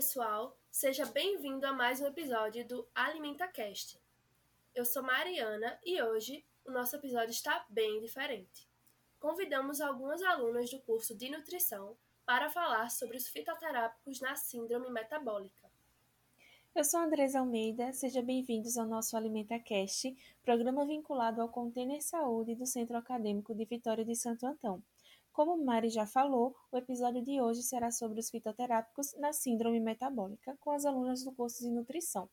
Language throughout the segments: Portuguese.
Pessoal. Seja bem-vindo a mais um episódio do Alimenta Cast. Eu sou Mariana e hoje o nosso episódio está bem diferente. Convidamos algumas alunas do curso de nutrição para falar sobre os fitoterápicos na síndrome metabólica. Eu sou Andresa Almeida, sejam bem-vindos ao nosso AlimentaCast, programa vinculado ao Container Saúde do Centro Acadêmico de Vitória de Santo Antão. Como Mari já falou, o episódio de hoje será sobre os fitoterápicos na síndrome metabólica, com as alunas do curso de nutrição.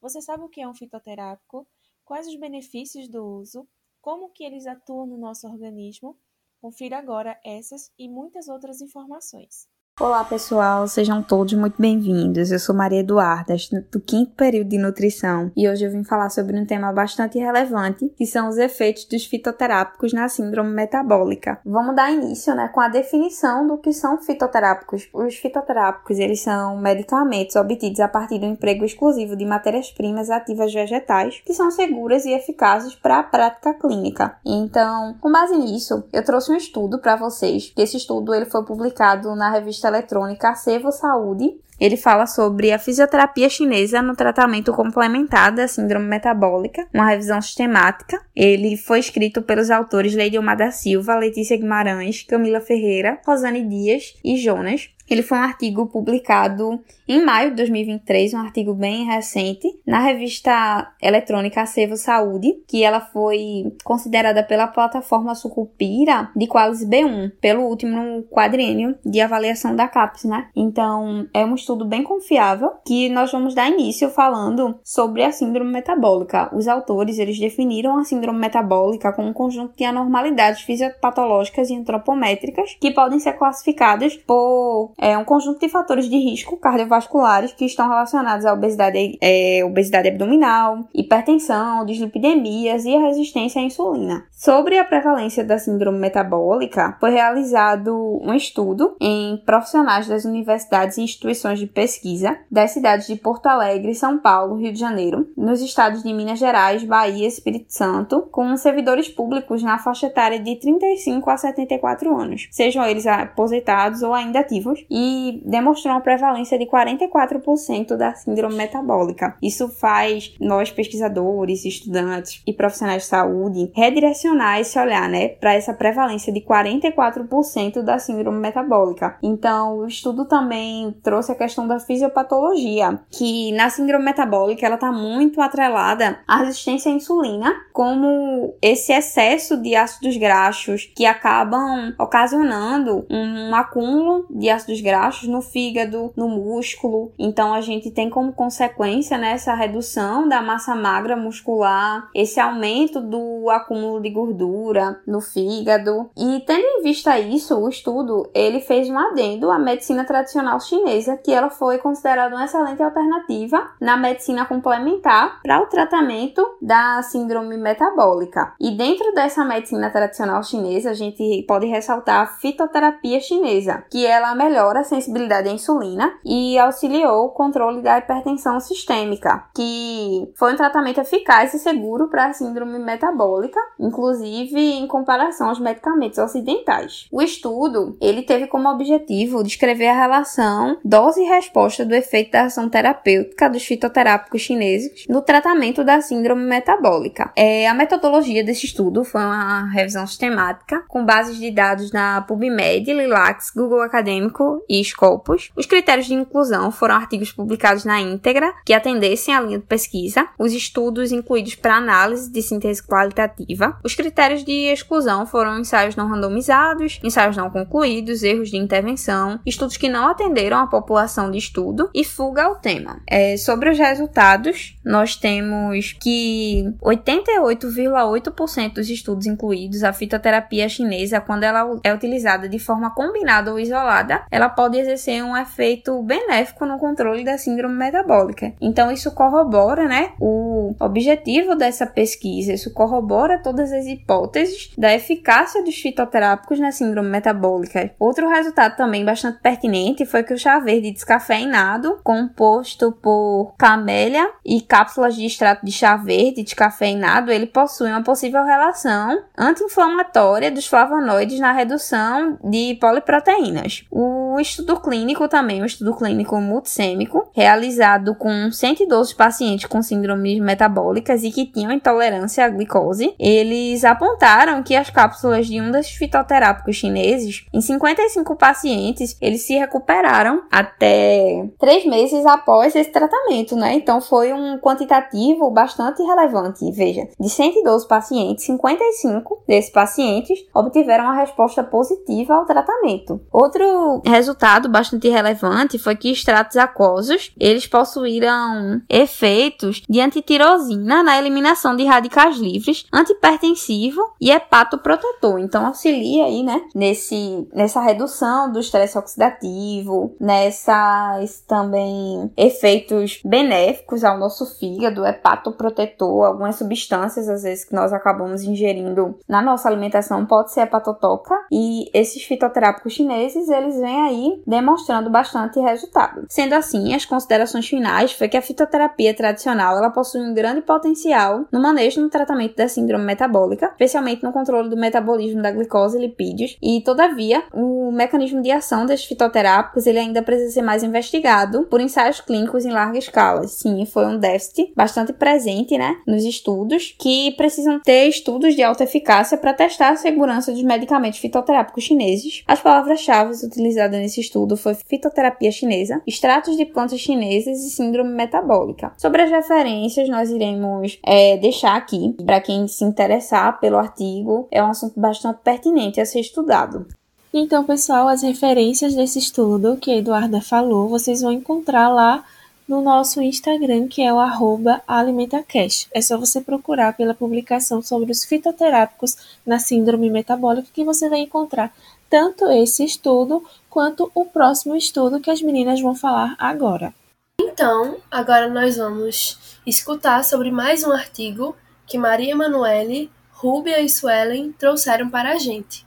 Você sabe o que é um fitoterápico? Quais os benefícios do uso? Como que eles atuam no nosso organismo? Confira agora essas e muitas outras informações. Olá pessoal, sejam todos muito bem-vindos. Eu sou Maria Eduarda, do quinto período de nutrição, e hoje eu vim falar sobre um tema bastante relevante, que são os efeitos dos fitoterápicos na síndrome metabólica. Vamos dar início, né, com a definição do que são fitoterápicos. Os fitoterápicos, eles são medicamentos obtidos a partir do emprego exclusivo de matérias-primas ativas vegetais, que são seguras e eficazes para a prática clínica. Então, com base nisso, eu trouxe um estudo para vocês. Esse estudo ele foi publicado na revista eletrônica Acevo Saúde. Ele fala sobre a fisioterapia chinesa no tratamento complementar da síndrome metabólica, uma revisão sistemática. Ele foi escrito pelos autores Leidilmar da Silva, Letícia Guimarães, Camila Ferreira, Rosane Dias e Jonas. Ele foi um artigo publicado em maio de 2023, um artigo bem recente, na revista eletrônica Acevo Saúde, que ela foi considerada pela plataforma Sucupira de Qualis B1, pelo último quadriênio de avaliação da CAPES, né? Então, é um estudo bem confiável que nós vamos dar início falando sobre a síndrome metabólica. Os autores, eles definiram a síndrome metabólica como um conjunto de anormalidades fisiopatológicas e antropométricas que podem ser classificadas por é, um conjunto de fatores de risco cardiovasculares que estão relacionados à obesidade, é, obesidade abdominal, hipertensão, dislipidemias e a resistência à insulina. Sobre a prevalência da síndrome metabólica, foi realizado um estudo em profissionais das universidades e instituições de pesquisa das cidades de Porto Alegre, São Paulo, Rio de Janeiro, nos estados de Minas Gerais, Bahia Espírito Santo, com servidores públicos na faixa etária de 35 a 74 anos, sejam eles aposentados ou ainda ativos, e demonstrou uma prevalência de 44% da síndrome metabólica. Isso faz nós pesquisadores, estudantes e profissionais de saúde redirecionar esse olhar, né, para essa prevalência de 44% da síndrome metabólica. Então, o estudo também trouxe a questão da fisiopatologia, que na síndrome metabólica ela está muito atrelada à resistência à insulina, como esse excesso de ácidos graxos que acabam ocasionando um acúmulo de ácidos graxos no fígado, no músculo. Então a gente tem como consequência né, essa redução da massa magra muscular, esse aumento do acúmulo de gordura no fígado. E tendo em vista isso, o estudo ele fez um adendo à medicina tradicional chinesa, que ela foi considerada uma excelente alternativa na medicina complementar para o tratamento da síndrome metabólica. E dentro dessa medicina tradicional chinesa, a gente pode ressaltar a fitoterapia chinesa, que ela melhora a sensibilidade à insulina e auxiliou o controle da hipertensão sistêmica, que foi um tratamento eficaz e seguro para a síndrome metabólica, inclusive em comparação aos medicamentos ocidentais. O estudo, ele teve como objetivo descrever a relação dose e resposta do efeito da ação terapêutica dos fitoterápicos chineses no tratamento da síndrome metabólica. É, a metodologia desse estudo foi uma revisão sistemática com bases de dados na PubMed, Lilacs, Google Acadêmico E Scopus. Os critérios de inclusão foram artigos publicados na íntegra que atendessem à linha de pesquisa, os estudos incluídos para análise de síntese qualitativa. Os critérios de exclusão foram ensaios não randomizados, ensaios não concluídos, erros de intervenção, estudos que não atenderam a população de estudo e fuga ao tema. É, sobre os resultados, nós temos que 88,8% dos estudos incluídos, a fitoterapia chinesa, quando ela é utilizada de forma combinada ou isolada, ela pode exercer um efeito benéfico no controle da síndrome metabólica. Então, isso corrobora, né, o objetivo dessa pesquisa, isso corrobora todas as hipóteses da eficácia dos fitoterápicos na síndrome metabólica. Outro resultado também bastante pertinente foi que o chá verde descafeinado, composto por camélia e cápsulas de extrato de chá verde descafeinado, ele possui uma possível relação anti-inflamatória dos flavonoides na redução de poliproteínas. O estudo clínico também, um estudo clínico multissêmico, realizado com 112 pacientes com síndromes metabólicas e que tinham intolerância à glicose, eles apontaram que as cápsulas de um desses fitoterápicos chineses, em 55 pacientes, eles se recuperaram até três meses após esse tratamento, né? Então foi um quantitativo bastante relevante. Veja, de 112 pacientes, 55 desses pacientes obtiveram uma resposta positiva ao tratamento. Outro resultado bastante relevante foi que extratos aquosos, eles possuíram efeitos de antitirosina na eliminação de radicais livres, antipertensivo e hepatoprotetor. Então auxilia aí, né, nesse nessa redução do estresse oxidativo, nessas também efeitos benéficos ao nosso fígado, hepatoprotetor, algumas substâncias às vezes que nós acabamos ingerindo na nossa alimentação pode ser hepatotoca e esses fitoterápicos chineses, eles vêm aí demonstrando bastante resultado. Sendo assim, as considerações finais foi que a fitoterapia tradicional, ela possui um grande potencial no manejo no tratamento da síndrome metabólica, especialmente no controle do metabolismo da glicose e lipídios, e todavia, o mecanismo de ação desses fitoterápicos, ele ainda precisa ser mais investigado por ensaios clínicos em larga escala. Sim, foi um déficit bastante presente, né, nos estudos, que precisam ter estudos de alta eficácia para testar a segurança dos medicamentos fitoterápicos chineses. As palavras-chave utilizadas nesse estudo foi fitoterapia chinesa, extratos de plantas chinesas e síndrome metabólica. Sobre as referências, nós iremos é, deixar aqui para quem se interessar pelo artigo. É um assunto bastante pertinente a ser estudado. Então, pessoal, as referências desse estudo que a Eduarda falou, vocês vão encontrar lá no nosso Instagram, que é o arroba AlimentaCast. É só você procurar pela publicação sobre os fitoterápicos na síndrome metabólica que você vai encontrar tanto esse estudo quanto o próximo estudo que as meninas vão falar agora. Então, agora nós vamos escutar sobre mais um artigo que Maria Emanuele, Rúbia e Suelen trouxeram para a gente.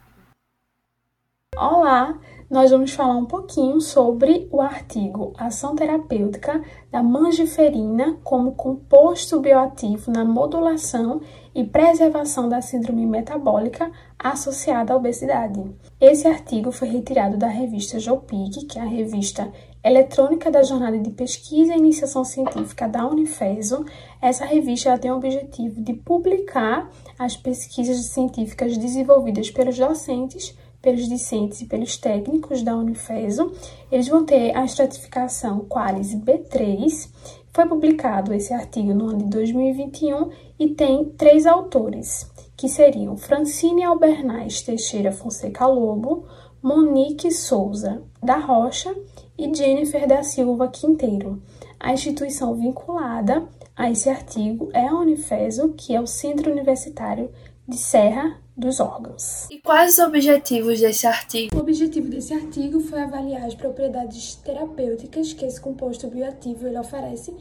Olá, nós vamos falar um pouquinho sobre o artigo Ação Terapêutica da mangiferina como composto bioativo na modulação e preservação da síndrome metabólica associada à obesidade. Esse artigo foi retirado da revista JOPIC, que é a revista eletrônica da Jornada de Pesquisa e Iniciação Científica da Unifeso. Essa revista tem o objetivo de publicar as pesquisas científicas desenvolvidas pelos docentes pelos discentes e pelos técnicos da Unifeso. Eles vão ter a estratificação Qualis B3. Foi publicado esse artigo no ano de 2021 e tem três autores, que seriam Francine Albernaz Teixeira Fonseca Lobo, Monique Souza da Rocha e Jennifer da Silva Quinteiro. A instituição vinculada a esse artigo é a Unifeso, que é o Centro Universitário de Serra dos órgãos. E quais os objetivos desse artigo? O objetivo desse artigo foi avaliar as propriedades terapêuticas que esse composto bioativo ele oferece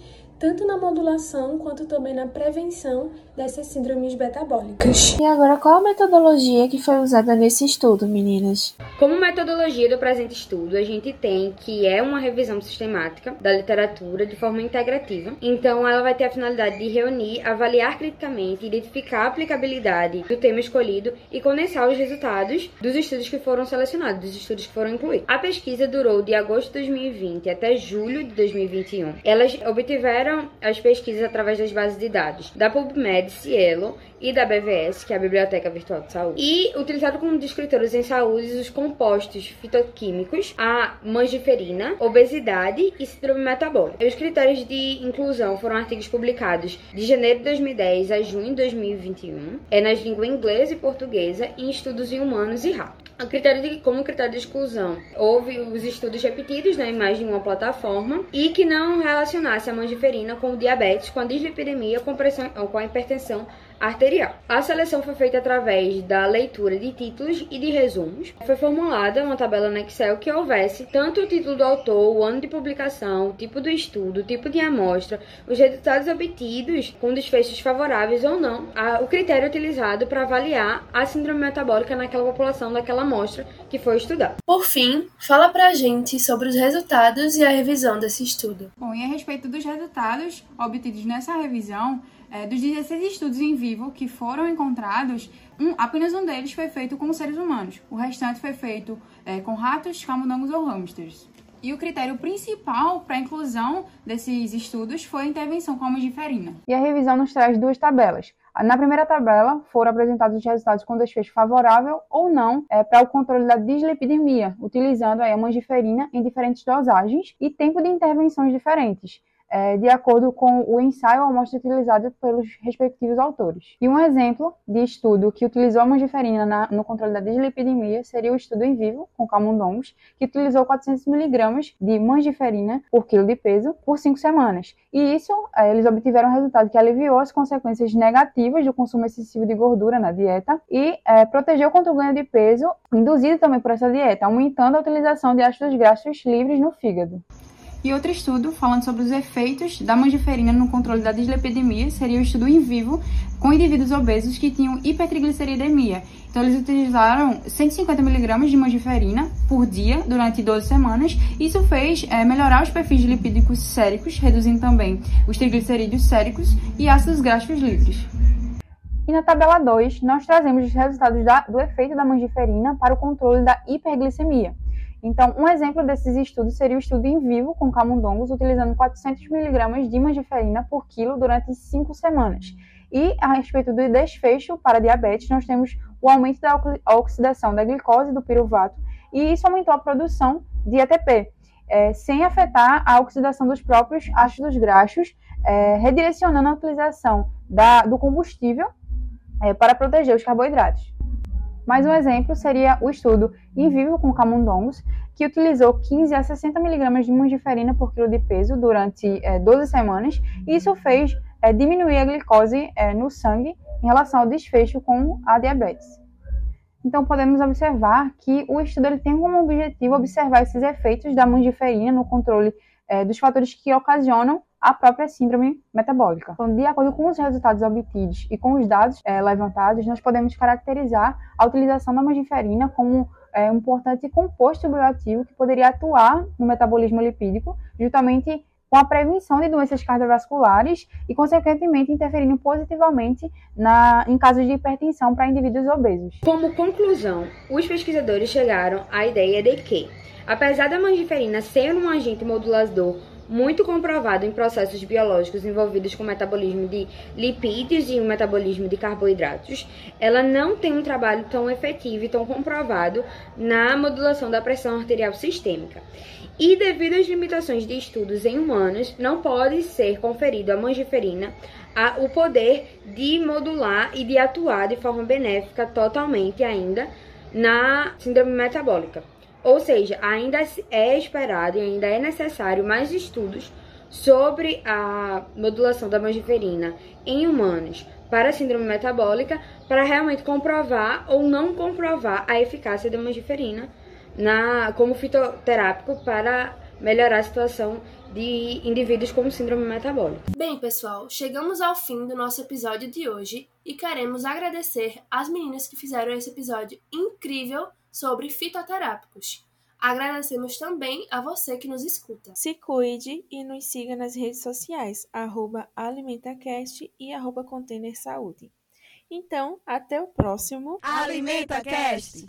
tanto na modulação quanto também na prevenção dessas síndromes metabólicas. E agora, qual a metodologia que foi usada nesse estudo, meninas? Como metodologia do presente estudo, a gente tem que é uma revisão sistemática da literatura de forma integrativa. Então, ela vai ter a finalidade de reunir, avaliar criticamente, identificar a aplicabilidade do tema escolhido e condensar os resultados dos estudos que foram selecionados, dos estudos que foram incluídos. A pesquisa durou de agosto de 2020 até julho de 2021. Elas obtiveram fizeram as pesquisas através das bases de dados da PubMed, Cielo e da BVS, que é a Biblioteca Virtual de Saúde, e utilizaram como descritores em saúde os compostos fitoquímicos, a mangiferina, obesidade e síndrome metabólica. Os critérios de inclusão foram artigos publicados de janeiro de 2010 a junho de 2021, é nas línguas inglesa e portuguesa, em estudos em humanos e ratos. A critério de, como critério de exclusão, houve os estudos repetidos na imagem de uma plataforma e que não relacionasse a mangiferina com o diabetes, com a dislipidemia, com, pressão, com a hipertensão arterial. A seleção foi feita através da leitura de títulos e de resumos. Foi formulada uma tabela no Excel que houvesse tanto o título do autor, o ano de publicação, o tipo do estudo, o tipo de amostra, os resultados obtidos com desfechos favoráveis ou não, a, o critério utilizado para avaliar a síndrome metabólica naquela população daquela amostra que foi estudada. Por fim, fala pra gente sobre os resultados e a revisão desse estudo. Bom, e a respeito dos resultados obtidos nessa revisão, é, dos 16 estudos em vivo que foram encontrados, um, apenas um deles foi feito com seres humanos. O restante foi feito é, com ratos, camundongos ou hamsters. E o critério principal para a inclusão desses estudos foi a intervenção com a mangiferina. E a revisão nos traz duas tabelas. Na primeira tabela foram apresentados os resultados com desfecho favorável ou não é, para o controle da dislipidemia, utilizando aí, a mangiferina em diferentes dosagens e tempo de intervenções diferentes é, de acordo com o ensaio ou amostra utilizada pelos respectivos autores. E um exemplo de estudo que utilizou a mangiferina na, no controle da dislipidemia seria o estudo em vivo com camundongos, que utilizou 400 mg de mangiferina por quilo de peso por cinco semanas. E isso, é, eles obtiveram um resultado que aliviou as consequências negativas do consumo excessivo de gordura na dieta e é, protegeu contra o ganho de peso, induzido também por essa dieta, aumentando a utilização de ácidos graxos livres no fígado. E outro estudo falando sobre os efeitos da mangiferina no controle da dislipidemia seria o estudo em vivo com indivíduos obesos que tinham hipertrigliceridemia. Então eles utilizaram 150 mg de mangiferina por dia durante 12 semanas. Isso fez é, melhorar os perfis lipídicos séricos, reduzindo também os triglicerídeos séricos e ácidos graxos livres. E na tabela 2, nós trazemos os resultados da, do efeito da mangiferina para o controle da hiperglicemia. Então, um exemplo desses estudos seria o estudo em vivo com camundongos, utilizando 400 mg de mangiferina por quilo durante 5 semanas. E a respeito do desfecho para diabetes, nós temos o aumento da oxidação da glicose do piruvato, e isso aumentou a produção de ATP, é, sem afetar a oxidação dos próprios ácidos graxos, é, redirecionando a utilização da, do combustível é, para proteger os carboidratos. Mais um exemplo seria o estudo em vivo com camundongos, que utilizou 15 a 60 mg de mangiferina por quilo de peso durante é, 12 semanas, e isso fez é, diminuir a glicose é, no sangue em relação ao desfecho com a diabetes. Então, podemos observar que o estudo ele tem como objetivo observar esses efeitos da mangiferina no controle é, dos fatores que ocasionam a própria síndrome metabólica. Então, de acordo com os resultados obtidos e com os dados é, levantados, nós podemos caracterizar a utilização da mangiferina como é, um importante composto bioativo que poderia atuar no metabolismo lipídico, justamente com a prevenção de doenças cardiovasculares e, consequentemente, interferindo positivamente na, em casos de hipertensão para indivíduos obesos. Como conclusão, os pesquisadores chegaram à ideia de que, apesar da mangiferina ser um agente modulador muito comprovado em processos biológicos envolvidos com o metabolismo de lipídios e o metabolismo de carboidratos, ela não tem um trabalho tão efetivo e tão comprovado na modulação da pressão arterial sistêmica. E devido às limitações de estudos em humanos, não pode ser conferido à mangiferina a, o poder de modular e de atuar de forma benéfica totalmente ainda na síndrome metabólica. Ou seja, ainda é esperado e ainda é necessário mais estudos sobre a modulação da mangiferina em humanos para a síndrome metabólica para realmente comprovar ou não comprovar a eficácia da mangiferina na, como fitoterápico para melhorar a situação de indivíduos com síndrome metabólica. Bem, pessoal, chegamos ao fim do nosso episódio de hoje e queremos agradecer às meninas que fizeram esse episódio incrível sobre fitoterápicos. Agradecemos também a você que nos escuta. Se cuide e nos siga nas redes sociais, arroba AlimentaCast e arroba Container Saúde. Então, até o próximo AlimentaCast!